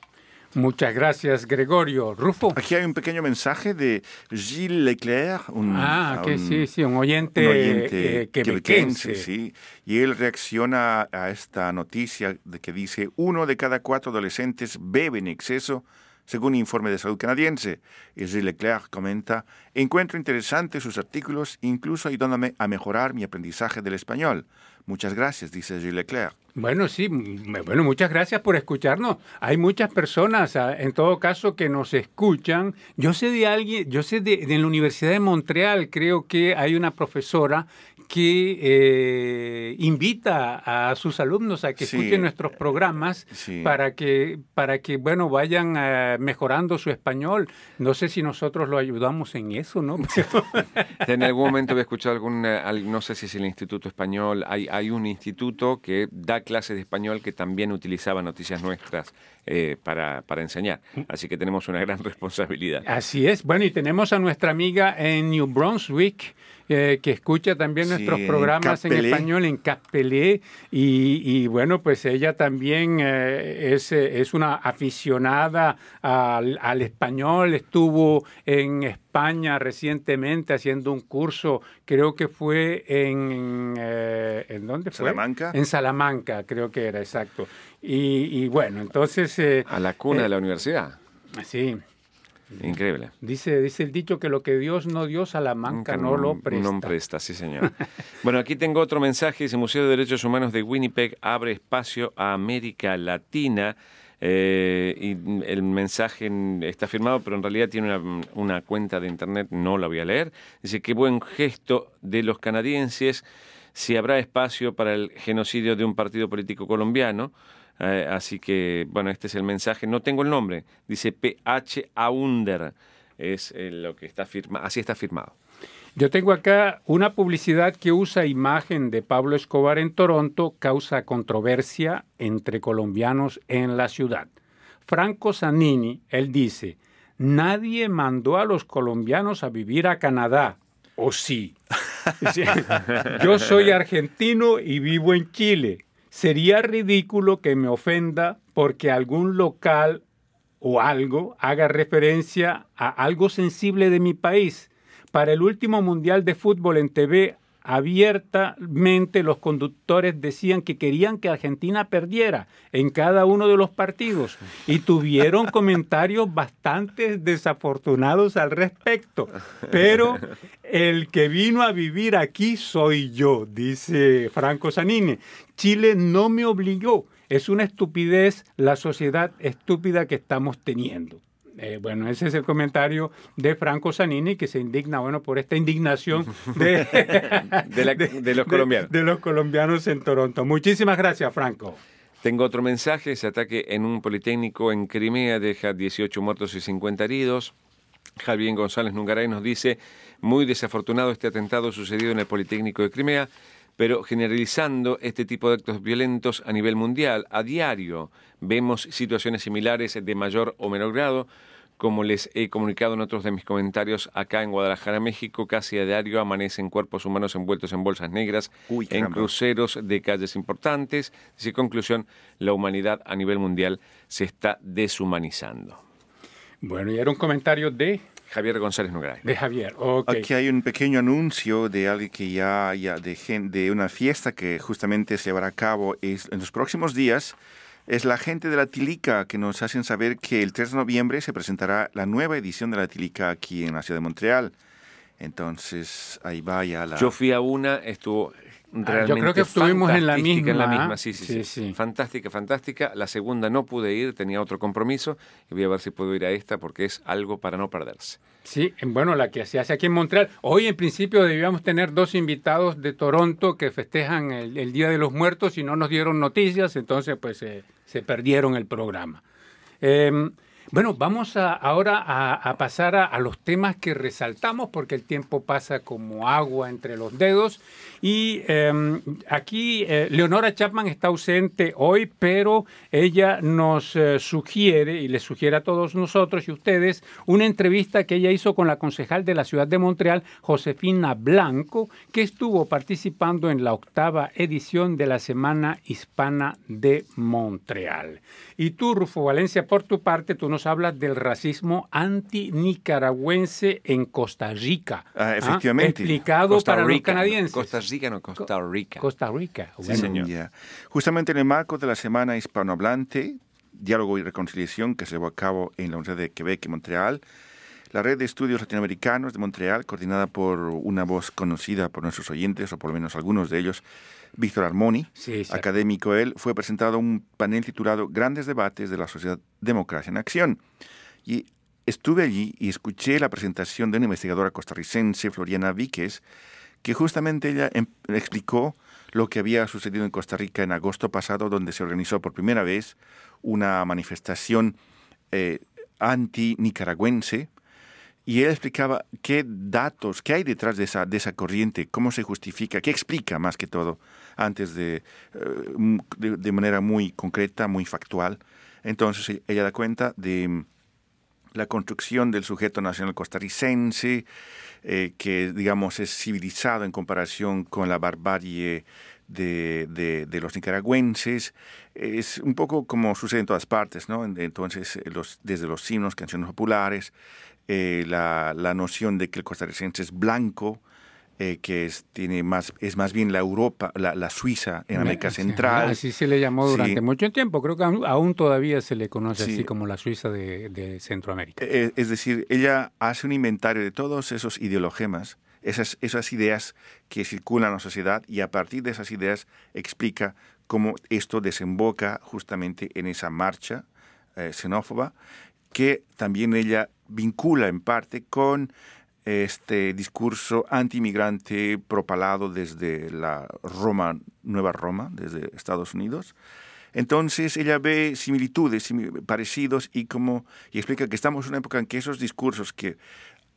Muchas gracias, Gregorio. Rufo. Aquí hay un pequeño mensaje de Gilles Leclerc, un, Ah, que un- sí, sí, un oyente, un oyente eh, quebequense. sí. Y él reacciona a esta noticia de que dice, uno de cada cuatro adolescentes bebe en exceso, según informe de salud canadiense. Gilles Leclerc comenta, encuentro interesantes sus artículos, incluso ayudándome a mejorar mi aprendizaje del español. Muchas gracias, dice Gilles Leclerc. Bueno, sí, bueno, muchas gracias por escucharnos. Hay muchas personas, ah, en todo caso, que nos escuchan. Yo sé de alguien, yo sé de, de la Universidad de Montreal, creo que hay una profesora que eh, invita a sus alumnos a que Sí, escuchen nuestros programas sí. para que, para que, bueno, vayan eh, mejorando su español. No sé si nosotros lo ayudamos en eso, ¿no? En algún momento había escuchado algún, eh, al- no sé si es el Instituto Español, hay, hay un instituto que da clases de español que también utilizaba noticias nuestras eh, para, para enseñar. Así que tenemos una gran responsabilidad. Así es. Bueno, y tenemos a nuestra amiga en New Brunswick, eh, que escucha también Sí, nuestros programas en, español en Capelé. Y, y bueno, pues ella también eh, es, eh, es una aficionada al, al español. Estuvo en España recientemente haciendo un curso, creo que fue en... eh, ¿En dónde fue? Salamanca. En Salamanca, creo que era, exacto. Y, y bueno, entonces... eh, A la cuna eh, de la universidad. Sí. Increíble. Dice, dice el dicho que lo que Dios no dio, Salamanca no lo presta. No presta, sí señor. bueno, aquí tengo otro mensaje. Dice, Museo de Derechos Humanos de Winnipeg abre espacio a América Latina. Eh, y el mensaje en- está firmado, pero en realidad tiene una, una cuenta de internet, no la voy a leer. Dice, qué buen gesto de los canadienses si habrá espacio para el genocidio de un partido político colombiano. Eh, así que, bueno, este es el mensaje. No tengo el nombre. Dice PH Aunder. Es eh, lo que está firmado. Así está firmado. Yo tengo acá una publicidad que usa imagen de Pablo Escobar en Toronto, causa controversia entre colombianos en la ciudad. Franco Zanini, él dice, nadie mandó a los colombianos a vivir a Canadá. ¿O? Sí. Yo soy argentino y vivo en Chile. Sería ridículo que me ofenda porque algún local o algo haga referencia a algo sensible de mi país. Para el último Mundial de Fútbol en TV abiertamente los conductores decían que querían que Argentina perdiera en cada uno de los partidos y tuvieron comentarios bastante desafortunados al respecto. Pero el que vino a vivir aquí soy yo, dice Franco Zanini. Chile no me obligó. Es una estupidez la sociedad estúpida que estamos teniendo. Eh, bueno, ese es el comentario de Franco Zanini, que se indigna, bueno, por esta indignación de, de, los colombianos. De, los colombianos en Toronto. Muchísimas gracias, Franco. Tengo otro mensaje. Ese ataque en un politécnico en Crimea deja 18 muertos y 50 heridos. Javier González Nungaray nos dice, muy desafortunado este atentado sucedido en el Politécnico de Crimea pero generalizando este tipo de actos violentos a nivel mundial. A diario vemos situaciones similares de mayor o menor grado, como les he comunicado en otros de mis comentarios, acá en Guadalajara, México, casi a diario amanecen cuerpos humanos envueltos en bolsas negras, en cruceros de calles importantes. Sin conclusión, la humanidad a nivel mundial se está deshumanizando. Bueno, y era un comentario de Javier González Nogray. De Javier, Aquí hay un pequeño anuncio de algo que ya, ya de, de una fiesta que justamente se llevará a cabo en los próximos días. Es la gente de la Tilica que nos hacen saber que el 3 de noviembre se presentará la nueva edición de la Tilica aquí en la ciudad de Montreal. Entonces, ahí vaya la... Yo fui a una, estuvo Ah, yo creo que estuvimos en la misma. En la misma, sí sí, sí, Fantástica, fantástica. La segunda no pude ir, tenía otro compromiso y voy a ver si puedo ir a esta porque es algo para no perderse. Sí, bueno, la que se hace aquí en Montreal. Hoy en principio debíamos tener dos invitados de Toronto que festejan el, Día de los Muertos y no nos dieron noticias, entonces pues se perdieron el programa. Eh, bueno, vamos ahora a, pasar a, los temas que resaltamos porque el tiempo pasa como agua entre los dedos. Y em, aquí eh, Leonora Chapman está ausente hoy, pero ella nos eh, sugiere, y le sugiere a todos nosotros y ustedes, una entrevista que ella hizo con la concejal de la ciudad de Montreal, Josefina Blanco, que estuvo participando en la octava edición de la Semana Hispana de Montreal. Y tú, Rufo Valencia, por tu parte, tú hablas del racismo anti-nicaragüense en Costa Rica. Ah, ¿ah? efectivamente. Explicado para los canadienses. Costa Rica, no Costa Rica. Costa Rica. Sí, señor. Justamente en el marco de la Semana Hispanohablante, Diálogo y Reconciliación, que se llevó a cabo en la Universidad de Quebec y Montreal, la red de estudios latinoamericanos de Montreal, coordinada por una voz conocida por nuestros oyentes, o por lo menos algunos de ellos, Víctor Armoni, académico él, fue presentado un panel titulado Grandes debates de la sociedad democracia en acción. Y estuve allí y escuché la presentación de una investigadora costarricense, Floriana Víquez, que justamente ella em, explicó lo que había sucedido en Costa Rica en agosto pasado, donde se organizó por primera vez una manifestación eh, anti-nicaragüense y él explicaba qué datos, qué hay detrás de esa, de esa corriente, cómo se justifica, qué explica más que todo, antes de, eh, de, manera muy concreta, muy factual. Entonces e, ella da cuenta de mm, la construcción del sujeto nacional costarricense, eh, que digamos es civilizado en comparación con la barbarie de, de, los nicaragüenses. Es un poco como sucede en todas partes, ¿no? Entonces, los, desde los himnos, canciones populares, eh, la, la, noción de que el costarricense es blanco, eh, que es, tiene más, es más bien la Europa, la, la Suiza en América Central. Así se le llamó durante mucho tiempo, creo que aún, todavía se le conoce así como la Suiza de, de Centroamérica. Eh, es decir, ella hace un inventario de todos esos ideologemas, esas, esas ideas que circulan en la sociedad y a partir de esas ideas explica cómo esto desemboca justamente en esa marcha xenófoba que también ella vincula en parte con este discurso antimigrante propalado desde la Roma, Nueva Roma, desde Estados Unidos. Entonces ella ve similitudes, parecidos y como y explica que estamos en una época en que esos discursos que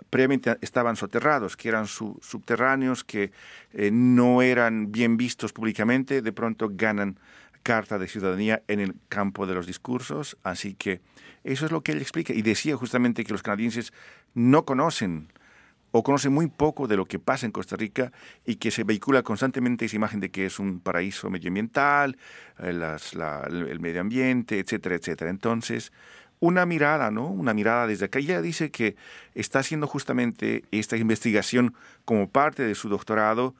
previamente estaban soterrados, que eran subterráneos, que eh, no eran bien vistos públicamente, de pronto ganan carta de ciudadanía en el campo de los discursos. Así que eso es lo que él explica. Y decía justamente que los canadienses no conocen o conocen muy poco de lo que pasa en Costa Rica y que se vehicula constantemente esa imagen de que es un paraíso medioambiental, eh, el medio ambiente, etcétera, etcétera. Entonces, una mirada, ¿no? Una mirada desde acá. Ella dice que está haciendo justamente esta investigación como parte de su doctorado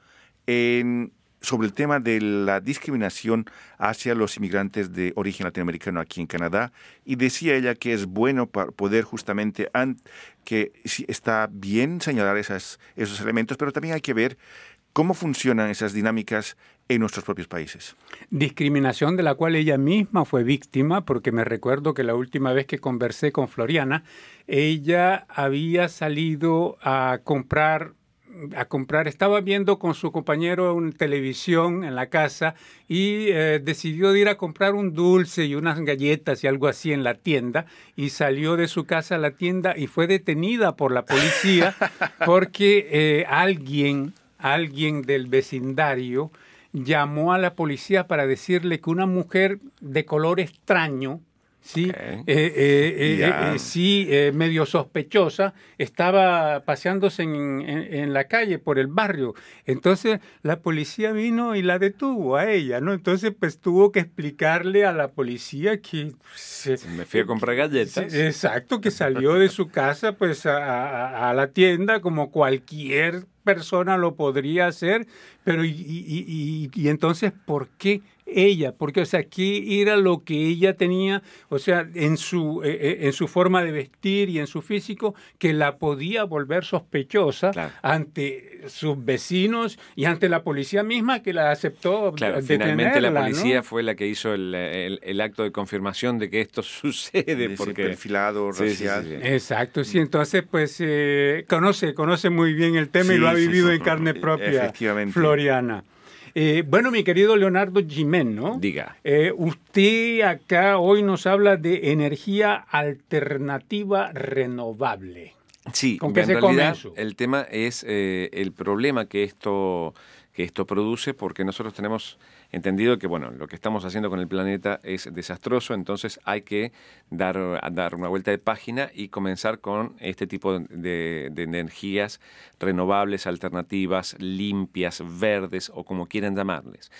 en, sobre el tema de la discriminación hacia los inmigrantes de origen latinoamericano aquí en Canadá y decía ella que es bueno para poder justamente, que está bien señalar esas, esos elementos, pero también hay que ver cómo funcionan esas dinámicas en nuestros propios países. Discriminación de la cual ella misma fue víctima, porque me recuerdo que la última vez que conversé con Floriana, ella había salido a comprar a comprar, estaba viendo con su compañero una televisión en la casa y eh, decidió ir a comprar un dulce y unas galletas y algo así en la tienda y salió de su casa a la tienda y fue detenida por la policía porque eh, alguien, alguien del vecindario llamó a la policía para decirle que una mujer de color extraño, sí, eh, eh, eh, sí medio sospechosa, estaba paseándose en, la calle por el barrio. Entonces la policía vino y la detuvo a ella, ¿no? Entonces pues tuvo que explicarle a la policía que... Se, me fui a comprar galletas. exacto, que salió de su casa pues a, a la tienda como cualquier persona lo podría hacer, pero y, y, y, entonces, ¿por qué ella? Porque, o sea, ¿qué era lo que ella tenía, o sea, en su, eh, eh, en su forma de vestir y en su físico, que la podía volver sospechosa ante sus vecinos y ante la policía misma que la aceptó claro, Finalmente la policía fue la que hizo el, el, acto de confirmación de que esto sucede. porque perfilado, racial. Exacto, sí, entonces, pues, eh, conoce, conoce muy bien el tema y lo ha vivido en carne propia, Floriana. Eh, bueno, mi querido Leonardo Jimeno, Diga. Eh, usted acá hoy nos habla de energía alternativa renovable. Sí, ¿Con qué en realidad el tema es eh, el problema que esto, que esto produce porque nosotros tenemos entendido que bueno, lo que estamos haciendo con el planeta es desastroso, entonces hay que dar, dar una vuelta de página y comenzar con este tipo de, energías renovables, alternativas, limpias, verdes o como quieran llamarles.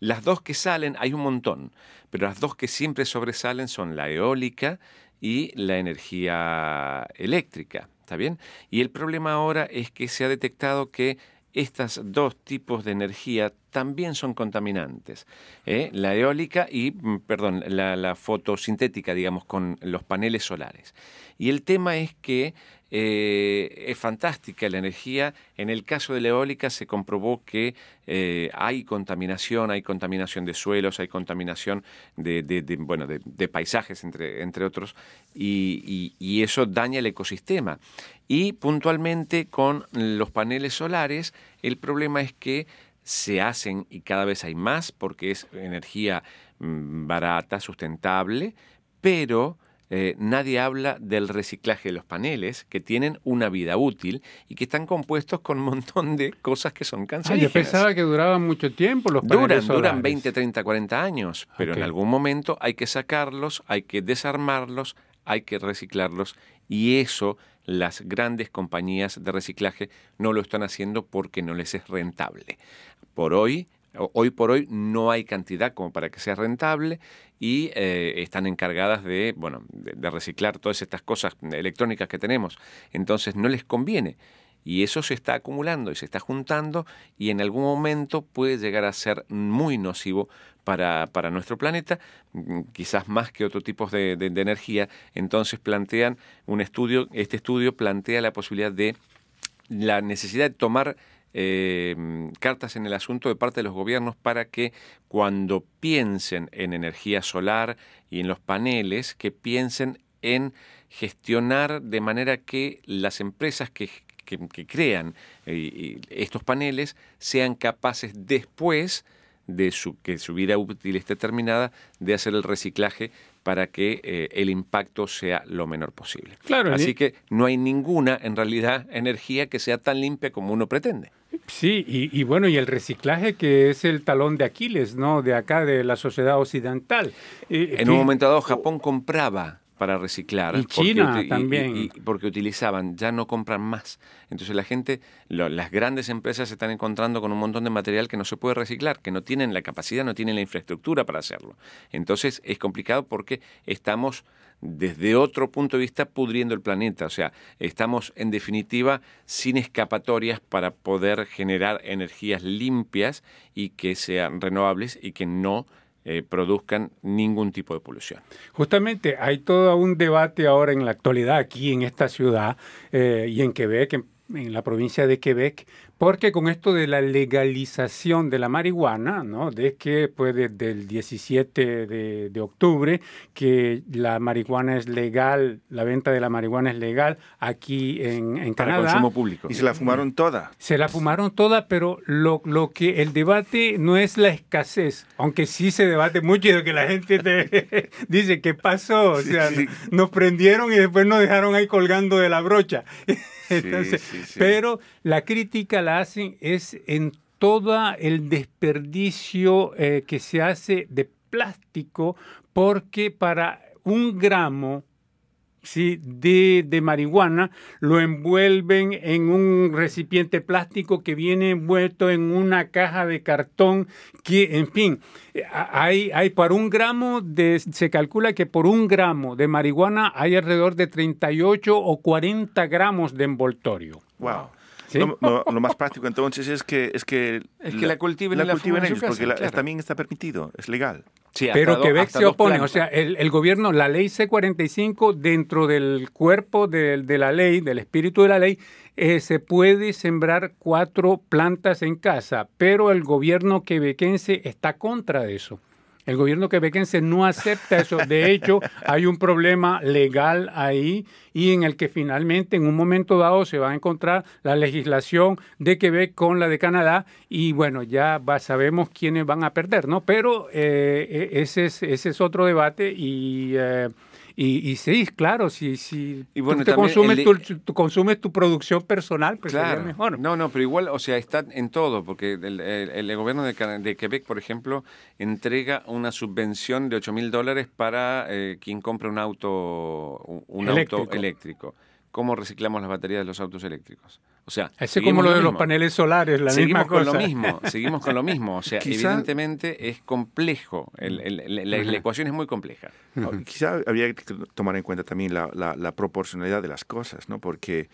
Las dos que salen, hay un montón, pero las dos que siempre sobresalen son la eólica y la energía eléctrica. ¿Está bien? Y el problema ahora es que se ha detectado que estos dos tipos de energía también son contaminantes. ¿eh? La eólica y, mm, perdón, la, fotosintética, digamos, con los paneles solares. Y el tema es que eh, es fantástica la energía. En el caso de la eólica se comprobó que eh, hay contaminación, hay contaminación de suelos, hay contaminación de, bueno, de, paisajes, entre, entre otros, y, y eso daña el ecosistema. Y puntualmente con los paneles solares, el problema es que se hacen y cada vez hay más porque es energía mm, barata, sustentable, pero eh, nadie habla del reciclaje de los paneles, que tienen una vida útil y que están compuestos con un montón de cosas que son cancerígenas. yo pensaba que duraban mucho tiempo los paneles Duran, duran 20, 30, 40 años, pero en algún momento hay que sacarlos, hay que desarmarlos, hay que reciclarlos y eso las grandes compañías de reciclaje no lo están haciendo porque no les es rentable. Por hoy, hoy por hoy no hay cantidad como para que sea rentable y eh, están encargadas de, bueno, de, reciclar todas estas cosas electrónicas que tenemos. Entonces no les conviene. Y eso se está acumulando y se está juntando y en algún momento puede llegar a ser muy nocivo para, para nuestro planeta, mm, quizás más que otro tipo de, de energía. Entonces plantean un estudio, este estudio plantea la posibilidad de la necesidad de tomar eh, cartas en el asunto de parte de los gobiernos para que cuando piensen en energía solar y en los paneles, que piensen en gestionar de manera que las empresas que, crean eh, estos paneles sean capaces después de su, que su vida útil esté terminada, de hacer el reciclaje para que eh, el impacto sea lo menor posible. Claro, Así que no hay ninguna, en realidad, energía que sea tan limpia como uno pretende. Sí, y, bueno, y el reciclaje que es el talón de Aquiles, ¿no? De acá, de la sociedad occidental. en un momento dado, Japón compraba para reciclar. Y porque China y- también. y- y porque utilizaban, ya no compran más. Entonces la gente, lo- las grandes empresas se están encontrando con un montón de material que no se puede reciclar, que no tienen la capacidad, no tienen la infraestructura para hacerlo. Entonces es complicado porque estamos desde otro punto de vista pudriendo el planeta. O sea, estamos en definitiva sin escapatorias para poder generar energías limpias y que sean renovables y que no eh, produzcan ningún tipo de polución. Justamente hay todo un debate ahora en la actualidad aquí en esta ciudad eh, y en Quebec, en, en la provincia de Quebec, porque con esto de la legalización de la marihuana, ¿no? De que pues desde el 17 de, de octubre que la marihuana es legal, la venta de la marihuana es legal aquí en, en Para Canadá. consumo público. Y se la fumaron toda. Se la fumaron toda, pero lo, lo que el debate no es la escasez, aunque sí se debate mucho y de que la gente te dice, ¿qué pasó? O sea, sí. nos prendieron y después nos dejaron ahí colgando de la brocha. Entonces, sí, sí. Pero la crítica la hacen es en todo el desperdicio eh, que se hace de plástico, porque para un gramo sí, de, de marihuana, lo envuelven en un recipiente plástico que viene envuelto en una caja de cartón que, en fin, hay, hay para un gramo de, se calcula que por un gramo de marihuana hay alrededor de 38 o 40 gramos de envoltorio. Wow. ¿Sí? Lo, lo- lo más práctico entonces es que es que, Es que la cultiven la cultiven ellos, porque casa, la- claro. también está permitido, es legal. Sí, Pero do- Quebec se opone, o sea, el, el gobierno, la ley C-45, dentro del cuerpo de, de la ley, del espíritu de la ley, eh, se puede sembrar cuatro plantas en casa, pero el gobierno quebequense está contra de eso. El gobierno quebequense no acepta eso. De hecho, hay un problema legal ahí y en el que finalmente en un momento dado se va a encontrar la legislación de Quebec con la de Canadá y bueno, ya va- sabemos quiénes van a perder, ¿no? Pero eh, e- ese, es, ese es otro debate y... eh, y, y sí, claro, si, si Y bueno, tú te consumes, tu, tú consumes tu producción personal, pues sería Claro. mejor. No, no, pero igual, o sea, está en todo, porque el, el- el gobierno de, de Quebec, por ejemplo, entrega una subvención de 8 mil dólares para eh, quien compre un auto, un- un Eléctrico. auto eléctrico. ¿Cómo reciclamos las baterías de los autos eléctricos? O sea, Ese como lo de los paneles solares, la seguimos misma con cosa. lo mismo, seguimos con lo mismo. O sea, Quizá- evidentemente es complejo. El- el- el- la, la ecuación es muy compleja. O Quizá habría que tomar en cuenta también la, la- la proporcionalidad de las cosas, ¿no? Porque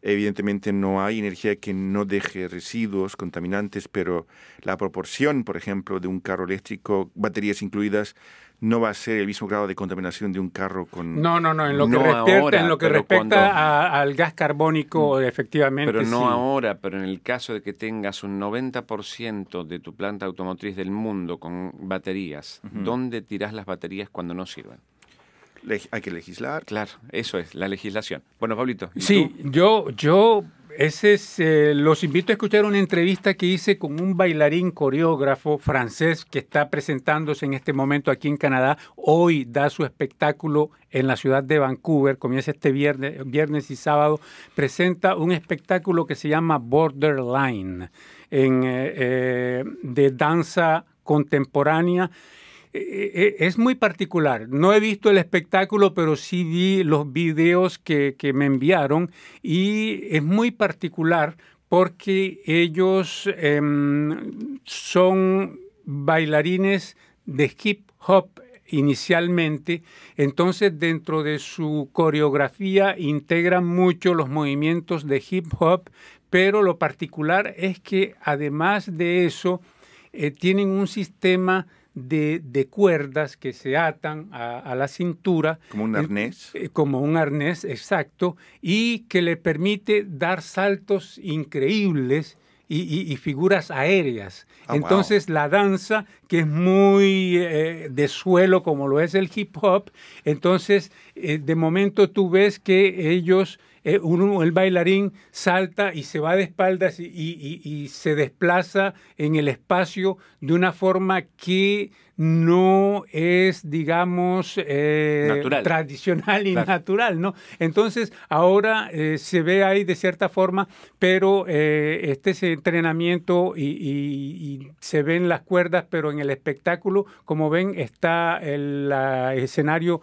evidentemente no hay energía que no deje residuos contaminantes, pero la proporción, por ejemplo, de un carro eléctrico, baterías incluidas, no va a ser el mismo grado de contaminación de un carro con... No, no, no, en lo que No respecta, ahora, en lo que respecta cuando- a- al gas carbónico, efectivamente. Pero no sí. ahora, pero en el caso de que tengas un 90% de tu planta automotriz del mundo con baterías, ¿dónde tirás las baterías cuando no sirven? Leg- hay que legislar. Claro, eso es, la legislación. Bueno, Pablito. ¿y Sí, tú? yo, yo, ese es, eh, los invito a escuchar una entrevista que hice con un bailarín coreógrafo francés que está presentándose en este momento aquí en Canadá. Hoy da su espectáculo en la ciudad de Vancouver, comienza este viernes, y sábado, presenta un espectáculo que se llama Borderline, en, eh, eh, de danza contemporánea. Eh, eh, es muy particular. No he visto el espectáculo, pero sí vi los videos que, que me enviaron y es muy particular porque ellos em, son bailarines de hip hop inicialmente, entonces dentro de su coreografía integran mucho los movimientos de hip hop, pero lo particular es que además de eso eh, tienen un sistema de, de cuerdas que se atan a, a la cintura. Como un arnés. eh, Como un arnés, exacto, y que le permite dar saltos increíbles y, y- y figuras aéreas. Ah, wow. Entonces la danza, que es muy eh, de suelo como lo es el hip hop, entonces eh, de momento tú ves que ellos eh, uno- el bailarín salta y se va de espaldas y, y- y- y se desplaza en el espacio de una forma que no es, digamos, eh, Natural. tradicional y Claro. natural, ¿no? Entonces, ahora eh, se ve ahí de cierta forma, pero este es entrenamiento y, se ven las cuerdas, pero en el espectáculo, como ven, está el la- escenario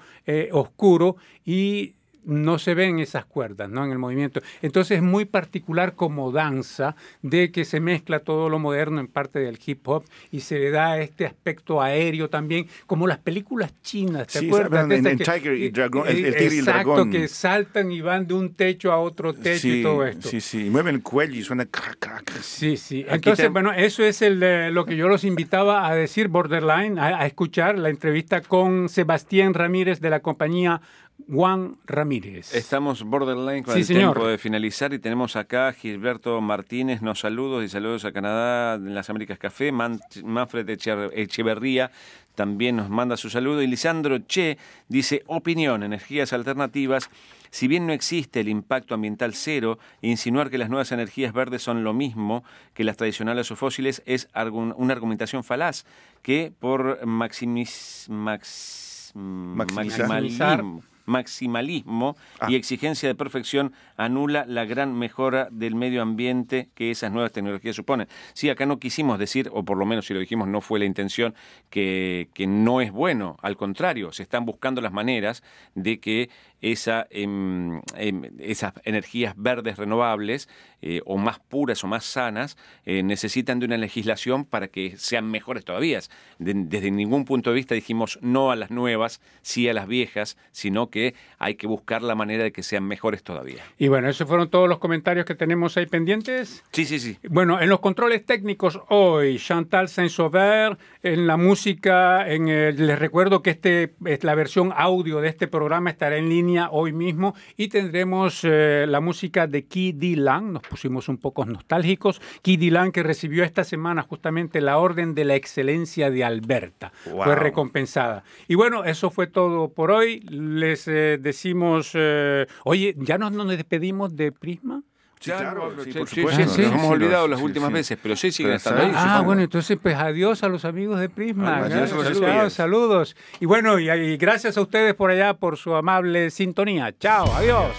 oscuro y no se ven esas cuerdas ¿no? en el movimiento. Entonces es muy particular como danza de que se mezcla todo lo moderno en parte del hip hop y se le da este aspecto aéreo también, como las películas chinas, ¿te Sí, acuerdas? en- en que- Tiger y Dragón, el- el eh, y el Exacto, dragón. que saltan y van de un techo a otro techo y todo esto. sí, sí. Y mueven el cuello y suena crack, crack. Sí, sí. Aquí Entonces, te- bueno, eso es el, eh, lo que yo los invitaba a decir, Borderline, a, a escuchar la entrevista con Sebastián Ramírez de la compañía Juan Ramírez. Estamos borderline con Sí, el señor. tiempo de finalizar y tenemos acá a Gilberto Martínez, nos saludos y saludos a Canadá, en las Américas Café, Man- Manfred Eche- Echeverría también nos manda su saludo y Lisandro Che dice, opinión, energías alternativas, si bien no existe el impacto ambiental cero, insinuar que las nuevas energías verdes son lo mismo que las tradicionales o fósiles es una argumentación falaz que por maximis- max- Maximizar. Maximalismo Ah. y exigencia de perfección anula la gran mejora del medio ambiente que esas nuevas tecnologías suponen. Sí, acá no quisimos decir, o por lo menos si lo dijimos no fue la intención, que, que no es bueno, al contrario, se están buscando las maneras de que esa, em, em, esas energías verdes renovables eh, o más puras o más sanas eh, necesitan de una legislación para que sean mejores todavía. De- desde ningún punto de vista dijimos no a las nuevas, sí a las viejas, sino que hay que buscar la manera de que sean mejores todavía. Y bueno, esos fueron todos los comentarios que tenemos ahí pendientes. Sí, sí, sí. Bueno, en los controles técnicos hoy, Chantal Saint-Sauveur, en la música, en el- les recuerdo que este es la versión audio de este programa estará en línea hoy mismo y tendremos eh, la música de Key Dylan, nos pusimos un poco nostálgicos, Key Dylan que recibió esta semana justamente la Orden de la Excelencia de Alberta, Wow. fue recompensada. Y bueno, eso fue todo por hoy, les eh, decimos, eh, oye, ¿ya nos, nos despedimos de Prisma? Sí, claro, sí, por sí, supuesto. sí, nos sí, hemos sí, olvidado las sí, últimas sí. veces, pero sí siguen estando ahí. Ah, supongo. bueno, entonces pues adiós a los amigos de Prisma. Adiós, Gracias, días. saludos. Y bueno, y, y gracias a ustedes por allá por su amable sintonía. Chao, adiós.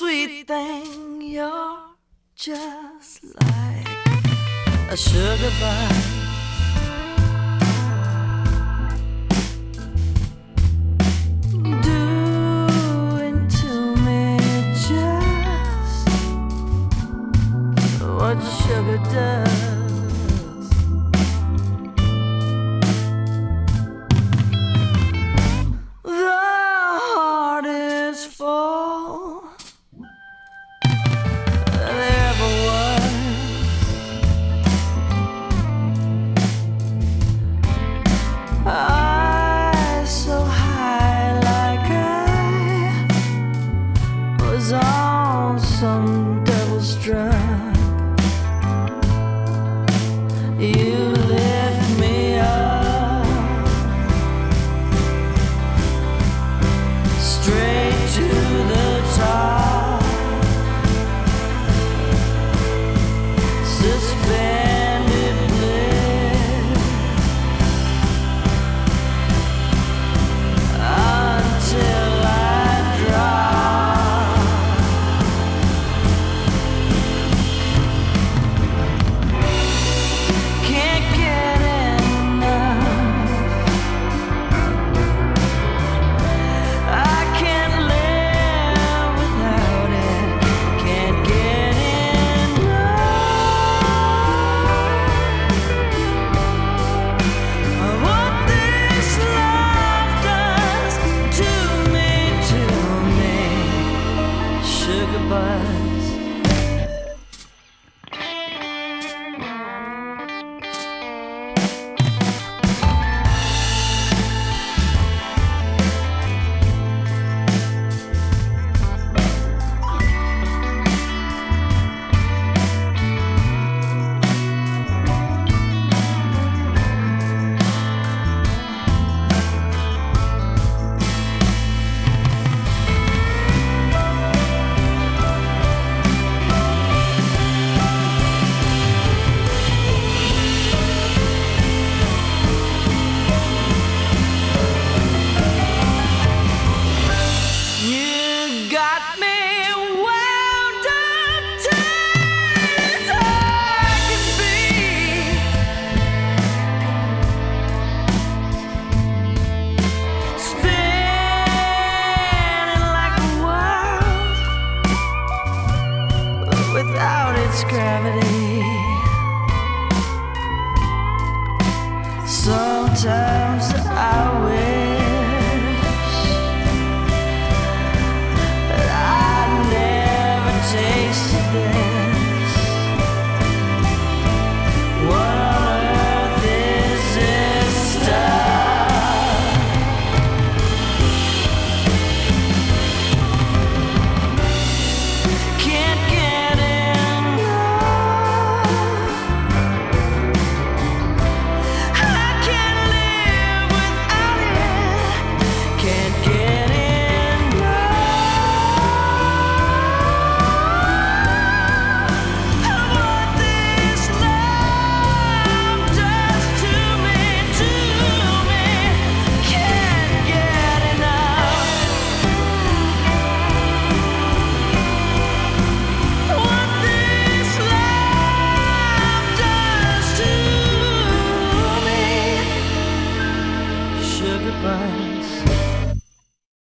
Sweet thing, you're just like a sugar just what sugar does.